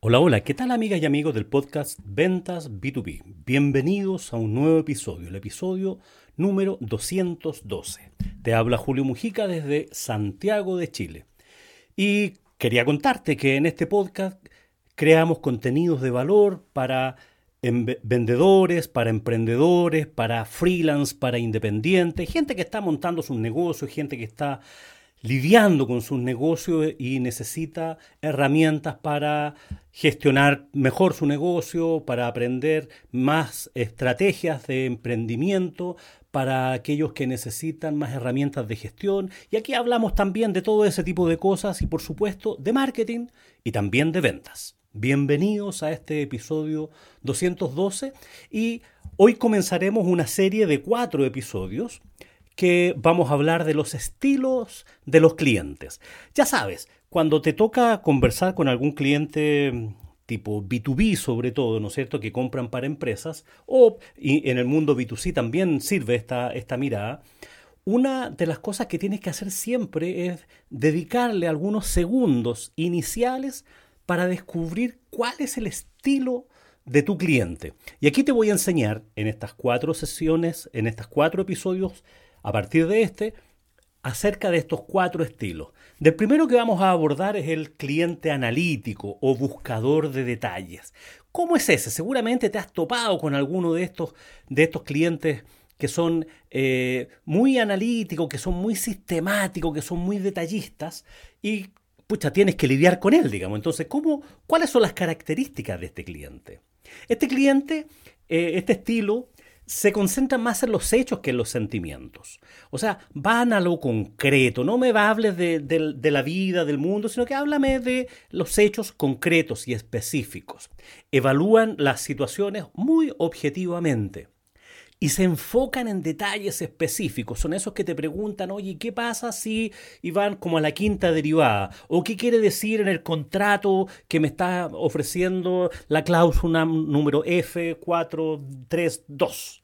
Hola, hola, ¿qué tal amigas y amigos del podcast Ventas B2B? Bienvenidos a un nuevo episodio, el episodio número 212. Te habla Julio Mujica desde Santiago de Chile. Y quería contarte que en este podcast creamos contenidos de valor para vendedores, para emprendedores, para freelance, para independientes, gente que está montando sus negocios, gente que está lidiando con sus negocios y necesita herramientas para gestionar mejor su negocio, para aprender más estrategias de emprendimiento, para aquellos que necesitan más herramientas de gestión. Y aquí hablamos también de todo ese tipo de cosas y por supuesto de marketing y también de ventas. Bienvenidos a este episodio 212 y hoy comenzaremos una serie de cuatro episodios que vamos a hablar de los estilos de los clientes. Ya sabes, cuando te toca conversar con algún cliente tipo B2B sobre todo, ¿no es cierto?, que compran para empresas, o en el mundo B2C también sirve esta, esta mirada, una de las cosas que tienes que hacer siempre es dedicarle algunos segundos iniciales para descubrir cuál es el estilo de tu cliente. Y aquí te voy a enseñar en estas cuatro sesiones, en estos cuatro episodios, a partir de este, acerca de estos cuatro estilos. Del primero que vamos a abordar es el cliente analítico o buscador de detalles. ¿Cómo es ese? Seguramente te has topado con alguno de estos, de estos clientes que son eh, muy analíticos, que son muy sistemáticos, que son muy detallistas y pucha, tienes que lidiar con él, digamos. Entonces, ¿cómo, ¿cuáles son las características de este cliente? Este cliente, eh, este estilo, se concentra más en los hechos que en los sentimientos. O sea, van a lo concreto. No me hables de, de, de, la vida, del mundo, sino que háblame de los hechos concretos y específicos. Evalúan las situaciones muy objetivamente. Y se enfocan en detalles específicos. Son esos que te preguntan, oye, ¿qué pasa si y van como a la quinta derivada? ¿O qué quiere decir en el contrato que me está ofreciendo la cláusula número F432?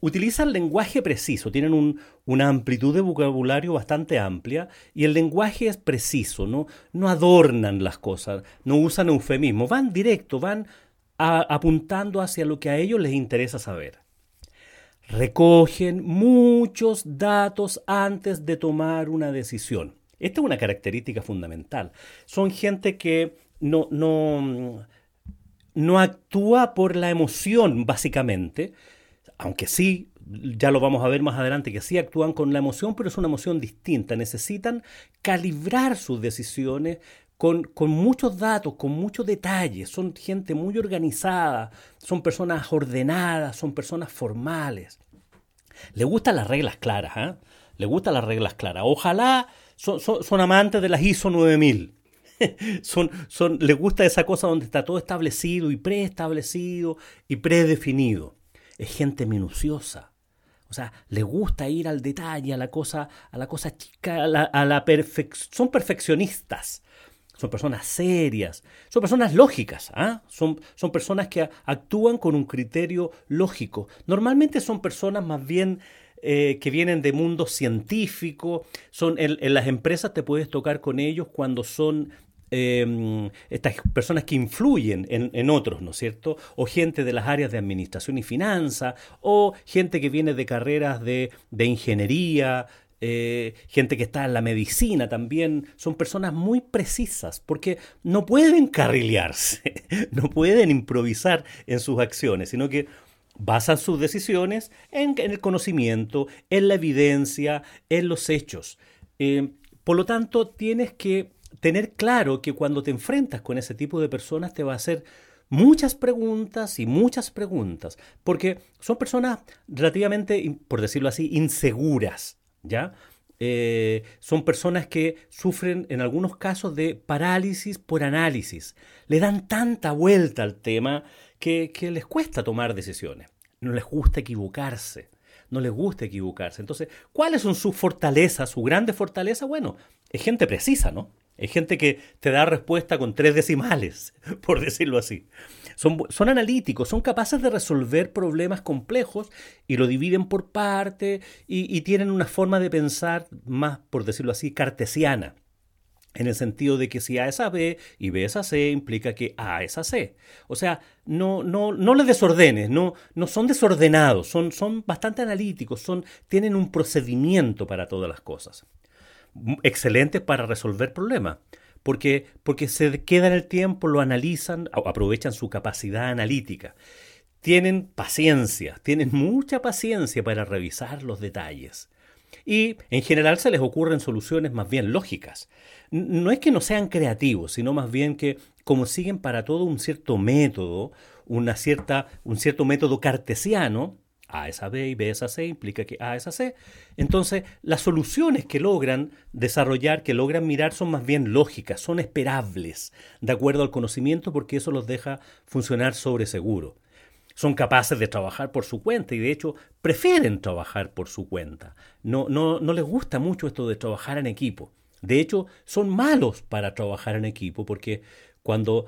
Utilizan lenguaje preciso, tienen un, una amplitud de vocabulario bastante amplia y el lenguaje es preciso, no, no adornan las cosas, no usan eufemismos, van directo, van apuntando hacia lo que a ellos les interesa saber. Recogen muchos datos antes de tomar una decisión. Esta es una característica fundamental. Son gente que no, no, no actúa por la emoción, básicamente, aunque sí, ya lo vamos a ver más adelante, que sí actúan con la emoción, pero es una emoción distinta. Necesitan calibrar sus decisiones con, con, muchos datos, con muchos detalles. Son gente muy organizada, son personas ordenadas, son personas formales. Le gustan las reglas claras, ¿eh? Le gustan las reglas claras. Ojalá son, son, son amantes de las ISO 9000. son, son, les gusta esa cosa donde está todo establecido y preestablecido y predefinido. Es gente minuciosa. O sea, le gusta ir al detalle, a la cosa, a la cosa chica, a la, a la perfec son perfeccionistas son personas serias, son personas lógicas, ¿ah? son, son personas que actúan con un criterio lógico. Normalmente son personas más bien eh, que vienen de mundo científico, son en, las empresas te puedes tocar con ellos cuando son eh, estas personas que influyen en, en, otros, ¿no es cierto? O gente de las áreas de administración y finanzas, o gente que viene de carreras de, de ingeniería, eh, gente que está en la medicina también, son personas muy precisas porque no pueden carrilearse, no pueden improvisar en sus acciones, sino que basan sus decisiones en, el conocimiento, en la evidencia, en los hechos. Eh, por lo tanto, tienes que tener claro que cuando te enfrentas con ese tipo de personas te va a hacer muchas preguntas y muchas preguntas, porque son personas relativamente, por decirlo así, inseguras. ¿Ya? Eh, son personas que sufren en algunos casos de parálisis por análisis. Le dan tanta vuelta al tema que, que les cuesta tomar decisiones. No les gusta equivocarse. No les gusta equivocarse. Entonces, ¿cuáles son sus fortalezas, su grande fortaleza? Bueno, es gente precisa, ¿no? Hay gente que te da respuesta con tres decimales, por decirlo así. Son, son, analíticos, son capaces de resolver problemas complejos y lo dividen por parte y, y tienen una forma de pensar más, por decirlo así, cartesiana en el sentido de que si A es a B y B es a C, implica que A es a C. O sea, no, no, no les desordenes, no, no son desordenados, son, son bastante analíticos, son, tienen un procedimiento para todas las cosas. Excelentes para resolver problemas. Porque, porque se quedan el tiempo, lo analizan, aprovechan su capacidad analítica. Tienen paciencia, tienen mucha paciencia para revisar los detalles. Y en general se les ocurren soluciones más bien lógicas. No es que no sean creativos, sino más bien que como siguen para todo un cierto método, una cierta, un cierto método cartesiano, A es a B y B es a C implica que A es a C. Entonces, las soluciones que logran desarrollar, que logran mirar, son más bien lógicas, son esperables, de acuerdo al conocimiento, porque eso los deja funcionar sobre seguro son capaces de trabajar por su cuenta y de hecho prefieren trabajar por su cuenta. No, no, no les gusta mucho esto de trabajar en equipo. De hecho, son malos para trabajar en equipo porque cuando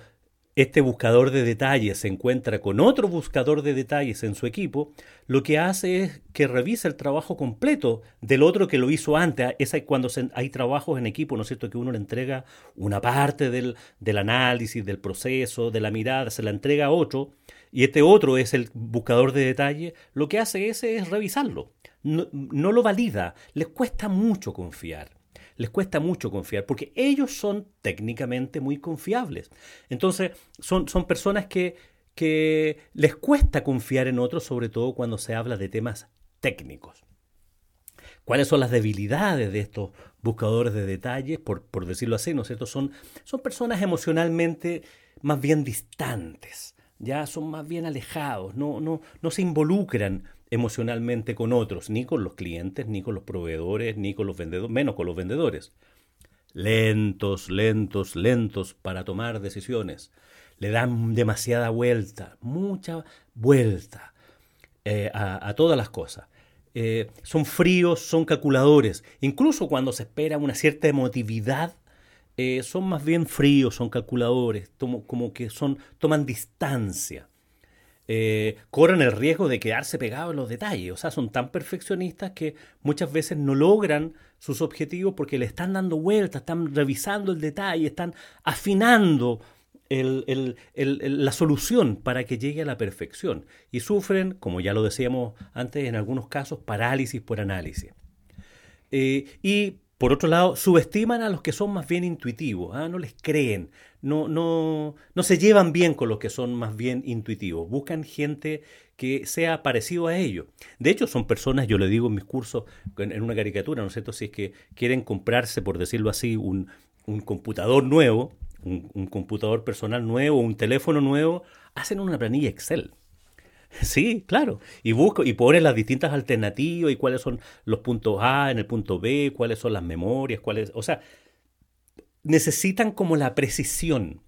este buscador de detalles se encuentra con otro buscador de detalles en su equipo, lo que hace es que revisa el trabajo completo del otro que lo hizo antes. Es cuando hay trabajos en equipo, ¿no es cierto?, que uno le entrega una parte del, del análisis, del proceso, de la mirada, se la entrega a otro, y este otro es el buscador de detalles, lo que hace ese es revisarlo. No, no lo valida, les cuesta mucho confiar les cuesta mucho confiar, porque ellos son técnicamente muy confiables. Entonces, son, son personas que, que les cuesta confiar en otros, sobre todo cuando se habla de temas técnicos. ¿Cuáles son las debilidades de estos buscadores de detalles? Por, por decirlo así, ¿no? Son, son personas emocionalmente más bien distantes, ya son más bien alejados, no, no, no se involucran emocionalmente con otros, ni con los clientes, ni con los proveedores, ni con los vendedores, menos con los vendedores. Lentos, lentos, lentos para tomar decisiones. Le dan demasiada vuelta, mucha vuelta eh, a, todas las cosas. Eh, son fríos, son calculadores. Incluso cuando se espera una cierta emotividad, eh, son más bien fríos, son calculadores, como que son, toman distancia eh, corren el riesgo de quedarse pegados en los detalles. O sea, son tan perfeccionistas que muchas veces no logran sus objetivos porque le están dando vueltas, están revisando el detalle, están afinando la solución para que llegue a la perfección. Y sufren, como ya lo decíamos antes, en algunos casos, parálisis por análisis. Eh, y por otro lado, subestiman a los que son más bien intuitivos, ¿ah? no les creen, no, no, no se llevan bien con los que son más bien intuitivos, buscan gente que sea parecido a ellos. De hecho, son personas, yo le digo en mis cursos, en una caricatura, ¿no es cierto? Si es que quieren comprarse, por decirlo así, un, computador nuevo, un, un computador personal nuevo, un teléfono nuevo, hacen una planilla Excel. Sí, claro. Y busco y pones las distintas alternativas y cuáles son los puntos A en el punto B, cuáles son las memorias, cuáles, o sea, necesitan como la precisión.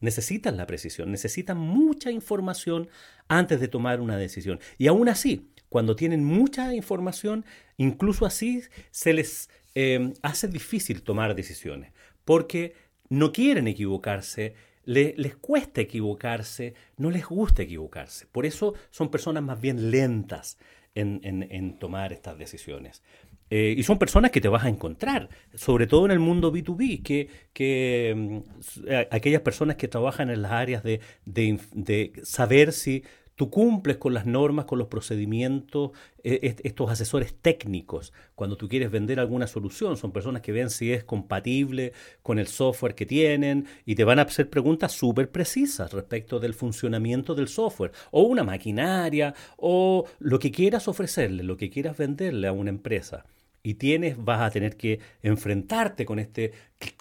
Necesitan la precisión, necesitan mucha información antes de tomar una decisión. Y aún así, cuando tienen mucha información, incluso así se les eh, hace difícil tomar decisiones, porque no quieren equivocarse, les cuesta equivocarse, no les gusta equivocarse. Por eso son personas más bien lentas en, tomar estas decisiones. Eh, y son personas que te vas a encontrar, sobre todo en el mundo B2B, que, que mm, aquellas personas que trabajan en las áreas de, de saber si Tú cumples con las normas, con los procedimientos, e, estos asesores técnicos, cuando tú quieres vender alguna solución, son personas que ven si es compatible con el software que tienen y te van a hacer preguntas súper precisas respecto del funcionamiento del software. O una maquinaria o lo que quieras ofrecerle, lo que quieras venderle a una empresa y tienes, vas a tener que enfrentarte con este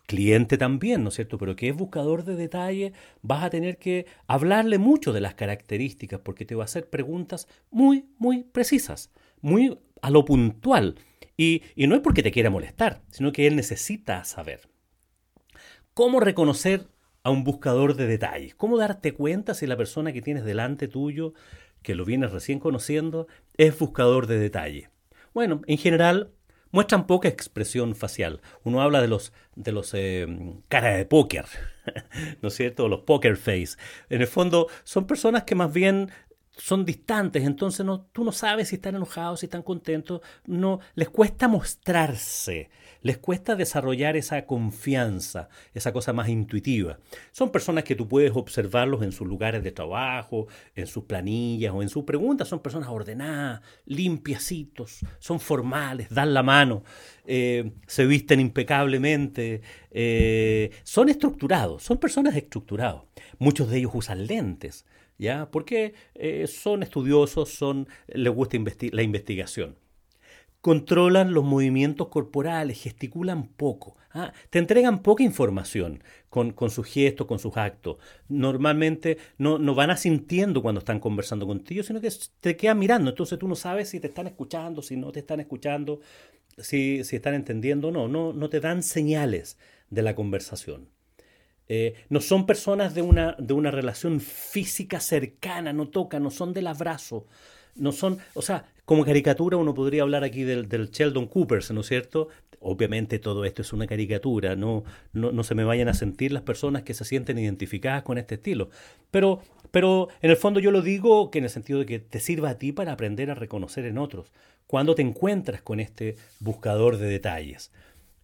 cliente también, ¿no es cierto? Pero que es buscador de detalles, vas a tener que hablarle mucho de las características porque te va a hacer preguntas muy, muy precisas, muy a lo puntual. Y, y no es porque te quiera molestar, sino que él necesita saber. ¿Cómo reconocer a un buscador de detalles? ¿Cómo darte cuenta si la persona que tienes delante tuyo, que lo vienes recién conociendo, es buscador de detalles? Bueno, en general muestran poca expresión facial. Uno habla de los, de los eh, cara de póker, ¿no es cierto? Los poker face. En el fondo son personas que más bien son distantes, entonces no, tú no sabes si están enojados, si están contentos, no, les cuesta mostrarse, les cuesta desarrollar esa confianza, esa cosa más intuitiva. Son personas que tú puedes observarlos en sus lugares de trabajo, en sus planillas o en sus preguntas, son personas ordenadas, limpiacitos, son formales, dan la mano, eh, se visten impecablemente, eh, son estructurados, son personas estructurados. Muchos de ellos usan lentes. ¿Ya? Porque eh, son estudiosos, son, les gusta la investigación. Controlan los movimientos corporales, gesticulan poco, ¿ah? te entregan poca información con, sus gestos, con sus actos. Normalmente no, no, van asintiendo cuando están conversando contigo, sino que te quedan mirando. Entonces tú no sabes si te están escuchando, si no te están escuchando, si, si están entendiendo o no. no. No te dan señales de la conversación. Eh, no son personas de una, de una relación física cercana, no tocan, no son del abrazo, no son, o sea, como caricatura uno podría hablar aquí del, del Sheldon Cooper, ¿no es cierto? Obviamente todo esto es una caricatura, no, no, no, se me vayan a sentir las personas que se sienten identificadas con este estilo. Pero, pero en el fondo yo lo digo que en el sentido de que te sirva a ti para aprender a reconocer en otros, cuando te encuentras con este buscador de detalles.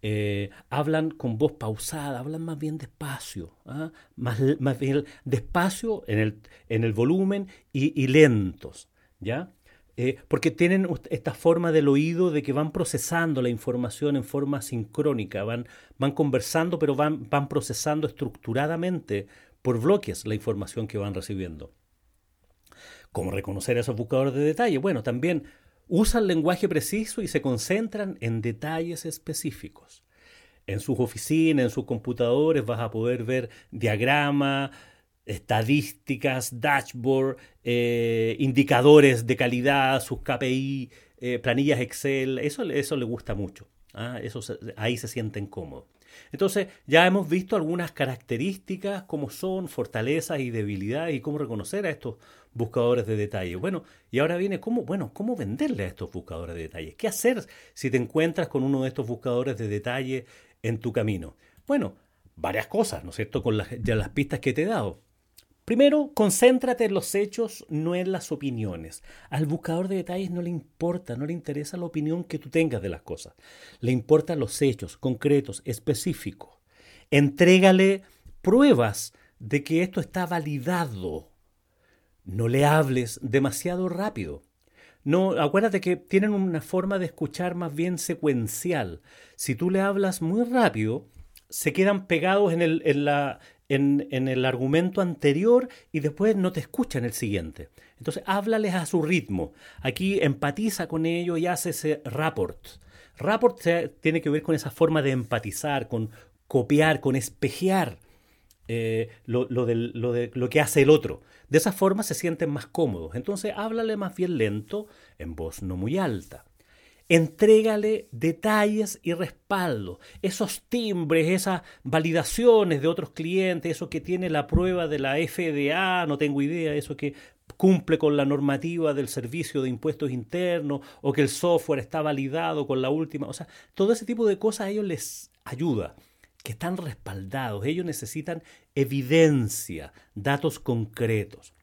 Eh, hablan con voz pausada, hablan más bien despacio, ¿ah? más, más, bien despacio en el, en el volumen y, lentos, ¿ya? Eh, porque tienen esta forma del oído de que van procesando la información en forma sincrónica, van, van conversando, pero van, van procesando estructuradamente por bloques la información que van recibiendo. ¿Cómo reconocer a esos buscadores de detalle? Bueno, también usan lenguaje preciso y se concentran en detalles específicos. En sus oficinas, en sus computadores vas a poder ver diagramas, estadísticas, dashboard, eh, indicadores de calidad, sus KPI, eh, planillas Excel, eso, eso le gusta mucho. ¿ah? Eso ahí se sienten cómodos. Entonces, ya hemos visto algunas características, cómo son, fortalezas y debilidades y cómo reconocer a estos buscadores de detalles. Bueno, y ahora viene cómo, bueno, cómo venderle a estos buscadores de detalles. ¿Qué hacer si te encuentras con uno de estos buscadores de detalles en tu camino? Bueno, varias cosas, ¿no es cierto? Con las, ya las pistas que te he dado. Primero, concéntrate en los hechos, no en las opiniones. Al buscador de detalles no le importa, no le interesa la opinión que tú tengas de las cosas. Le importan los hechos concretos, específicos. Entrégale pruebas de que esto está validado. No le hables demasiado rápido. No, acuérdate que tienen una forma de escuchar más bien secuencial. Si tú le hablas muy rápido, se quedan pegados en, el, en, la, en, el argumento anterior y después no te escucha en el siguiente. Entonces, háblales a su ritmo. Aquí empatiza con ellos y hace ese rapport. Rapport tiene que ver con esa forma de empatizar, con copiar, con espejear eh, lo, de, lo que hace el otro. De esa forma se sienten más cómodos. Entonces, háblale más bien lento, en voz no muy alta. Entrégale detalles y respaldo, esos timbres, esas validaciones de otros clientes, eso que tiene la prueba de la FDA, no tengo idea, eso que cumple con la normativa del servicio de impuestos internos o que el software está validado con la última, o sea, todo ese tipo de cosas a ellos les ayuda, que están respaldados, ellos necesitan evidencia, datos concretos.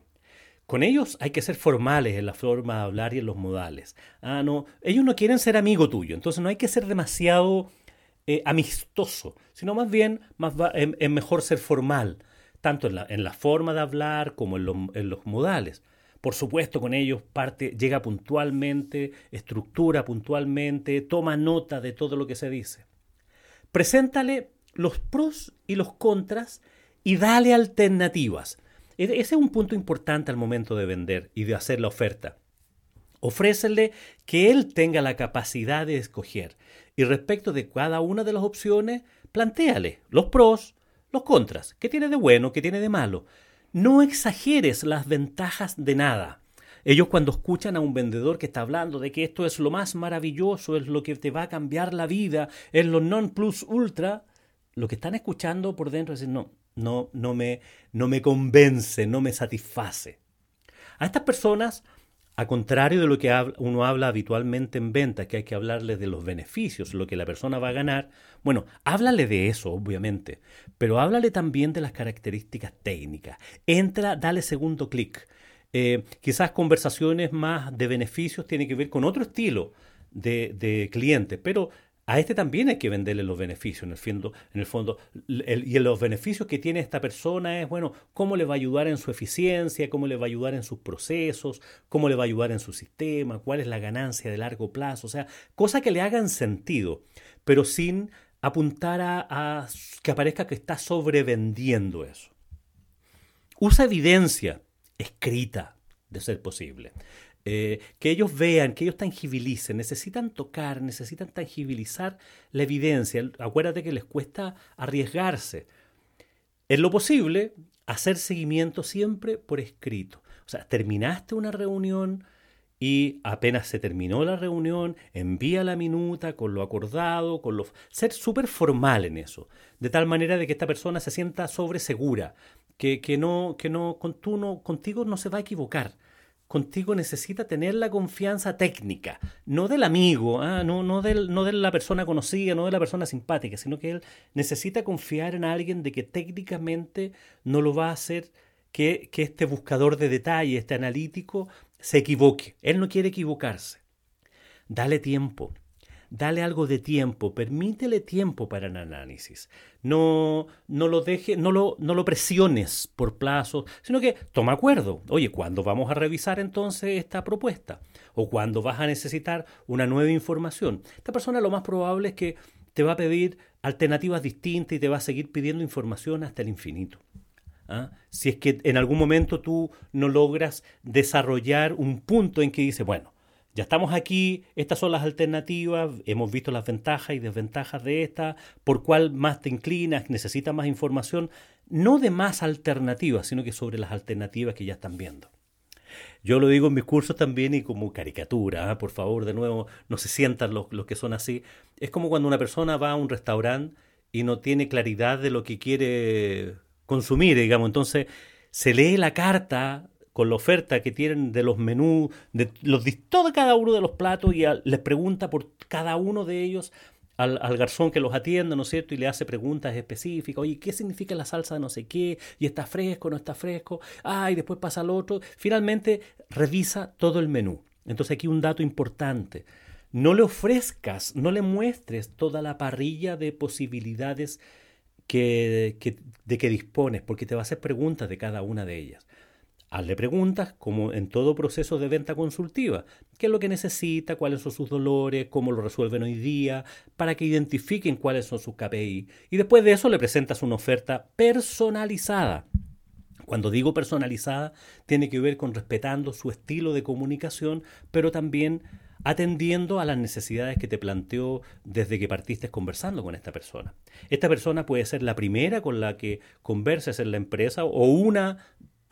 Con ellos hay que ser formales en la forma de hablar y en los modales. Ah, no, ellos no quieren ser amigo tuyo, entonces no hay que ser demasiado eh, amistoso, sino más bien más es, mejor ser formal, tanto en la, en la, forma de hablar como en, en los modales. Por supuesto, con ellos parte, llega puntualmente, estructura puntualmente, toma nota de todo lo que se dice. Preséntale los pros y los contras y dale alternativas. Ese es un punto importante al momento de vender y de hacer la oferta. Ofrécele que él tenga la capacidad de escoger y respecto de cada una de las opciones, plantéale los pros, los contras, qué tiene de bueno, qué tiene de malo. No exageres las ventajas de nada. Ellos cuando escuchan a un vendedor que está hablando de que esto es lo más maravilloso, es lo que te va a cambiar la vida, es lo non plus ultra, lo que están escuchando por dentro es decir, no, no, no, me, no me convence, no me satisface. A estas personas A contrario de lo que uno habla habitualmente en venta, que hay que hablarle de los beneficios, lo que la persona va a ganar, bueno, háblale de eso, obviamente, pero háblale también de las características técnicas. Entra, dale segundo clic. Eh, quizás conversaciones más de beneficios tienen que ver con otro estilo de, de cliente, pero a este también hay que venderle los beneficios, en el fondo, en el fondo. Y los beneficios que tiene esta persona es, bueno, cómo le va a ayudar en su eficiencia, cómo le va a ayudar en sus procesos, cómo le va a ayudar en su sistema, cuál es la ganancia de largo plazo, o sea, cosas que le hagan sentido, pero sin apuntar a, a que aparezca que está sobrevendiendo eso. Usa evidencia escrita, de ser posible. Eh, que ellos vean, que ellos tangibilicen, necesitan tocar, necesitan tangibilizar la evidencia. Acuérdate que les cuesta arriesgarse. En lo posible, hacer seguimiento siempre por escrito. O sea, terminaste una reunión y apenas se terminó la reunión, envía la minuta con lo acordado, con lo... Ser súper formal en eso, de tal manera de que esta persona se sienta sobresegura, que, que no, que no, con no, contigo no se va a equivocar contigo necesita tener la confianza técnica, no del amigo, ¿ah? no, del, no de la persona conocida, no de la persona simpática, sino que él necesita confiar en alguien de que técnicamente no lo va a hacer que, que este buscador de detalle, este analítico, se equivoque. Él no quiere equivocarse. Dale tiempo dale algo de tiempo, permítele tiempo para el análisis. No, no lo deje, no lo, no lo presiones por plazo, sino que toma acuerdo. Oye, ¿cuándo vamos a revisar entonces esta propuesta? ¿O cuándo vas a necesitar una nueva información? Esta persona lo más probable es que te va a pedir alternativas distintas y te va a seguir pidiendo información hasta el infinito. ¿Ah? Si es que en algún momento tú no logras desarrollar un punto en que dice, bueno, ya estamos aquí, estas son las alternativas, hemos visto las ventajas y desventajas de esta, por cuál más te inclinas, necesitas más información, no de más alternativas, sino que sobre las alternativas que ya están viendo. Yo lo digo en mis cursos también y como caricatura, ¿ah? por favor, de nuevo, no se sientan los, los que son así. Es como cuando una persona va a un restaurante y no tiene claridad de lo que quiere consumir, digamos, entonces se lee la carta con la oferta que tienen de los menús, de los de cada uno de los platos y les pregunta por cada uno de ellos al, garzón que los atiende, ¿no es cierto? Y le hace preguntas específicas, oye, ¿qué significa la salsa de no sé qué? ¿Y está fresco, no está fresco? Ah, y después pasa al otro. Finalmente revisa todo el menú. Entonces aquí un dato importante. No le ofrezcas, no le muestres toda la parrilla de posibilidades que, de que dispones, porque te va a hacer preguntas de cada una de ellas. Hazle preguntas, como en todo proceso de venta consultiva. ¿Qué es lo que necesita? ¿Cuáles son sus dolores? ¿Cómo lo resuelven hoy día? Para que identifiquen cuáles son sus KPI. Y después de eso le presentas una oferta personalizada. Cuando digo personalizada, tiene que ver con respetando su estilo de comunicación, pero también atendiendo a las necesidades que te planteó desde que partiste conversando con esta persona. Esta persona puede ser la primera con la que converses en la empresa o una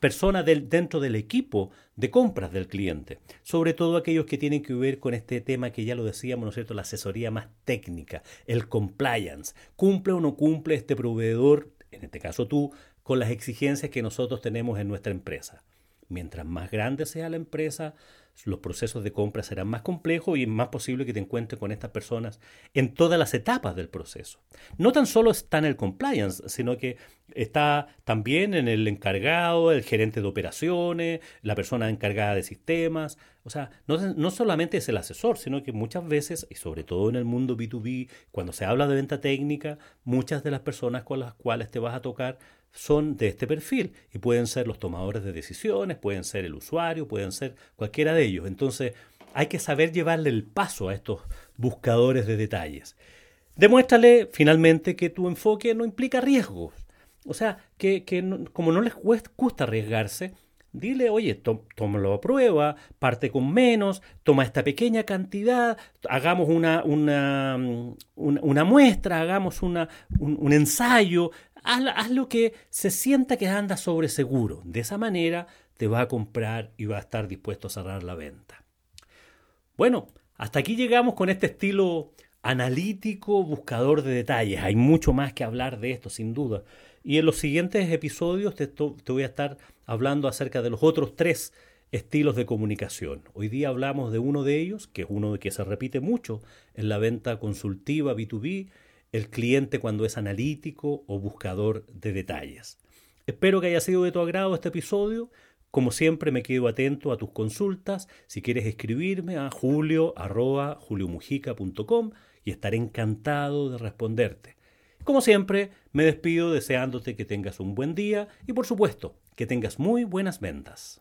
personas dentro del equipo de compras del cliente, sobre todo aquellos que tienen que ver con este tema que ya lo decíamos, ¿no es cierto?, la asesoría más técnica, el compliance. ¿Cumple o no cumple este proveedor, en este caso tú, con las exigencias que nosotros tenemos en nuestra empresa? Mientras más grande sea la empresa, los procesos de compra serán más complejos y es más posible que te encuentres con estas personas en todas las etapas del proceso. No tan solo está en el compliance, sino que está también en el encargado, el gerente de operaciones, la persona encargada de sistemas. O sea, no, no solamente es el asesor, sino que muchas veces, y sobre todo en el mundo B2B, cuando se habla de venta técnica, muchas de las personas con las cuales te vas a tocar son de este perfil y pueden ser los tomadores de decisiones, pueden ser el usuario, pueden ser cualquiera de ellos. Entonces hay que saber llevarle el paso a estos buscadores de detalles. Demuéstrale finalmente que tu enfoque no implica riesgos. O sea, que, como no les gusta arriesgarse, dile, oye, tómalo a prueba, parte con menos, toma esta pequeña cantidad, hagamos una, una, una, muestra, hagamos una, un ensayo, haz, lo que se sienta que anda sobre seguro. De esa manera te va a comprar y va a estar dispuesto a cerrar la venta. Bueno, hasta aquí llegamos con este estilo analítico, buscador de detalles. Hay mucho más que hablar de esto, sin duda. Y en los siguientes episodios te, te voy a estar hablando acerca de los otros tres estilos de comunicación. Hoy día hablamos de uno de ellos, que es uno que se repite mucho en la venta consultiva B2B, el cliente cuando es analítico o buscador de detalles. Espero que haya sido de tu agrado este episodio. Como siempre me quedo atento a tus consultas. Si quieres escribirme a julio.juliomujica.com y estaré encantado de responderte. Como siempre, me despido deseándote que tengas un buen día y por supuesto que tengas muy buenas ventas.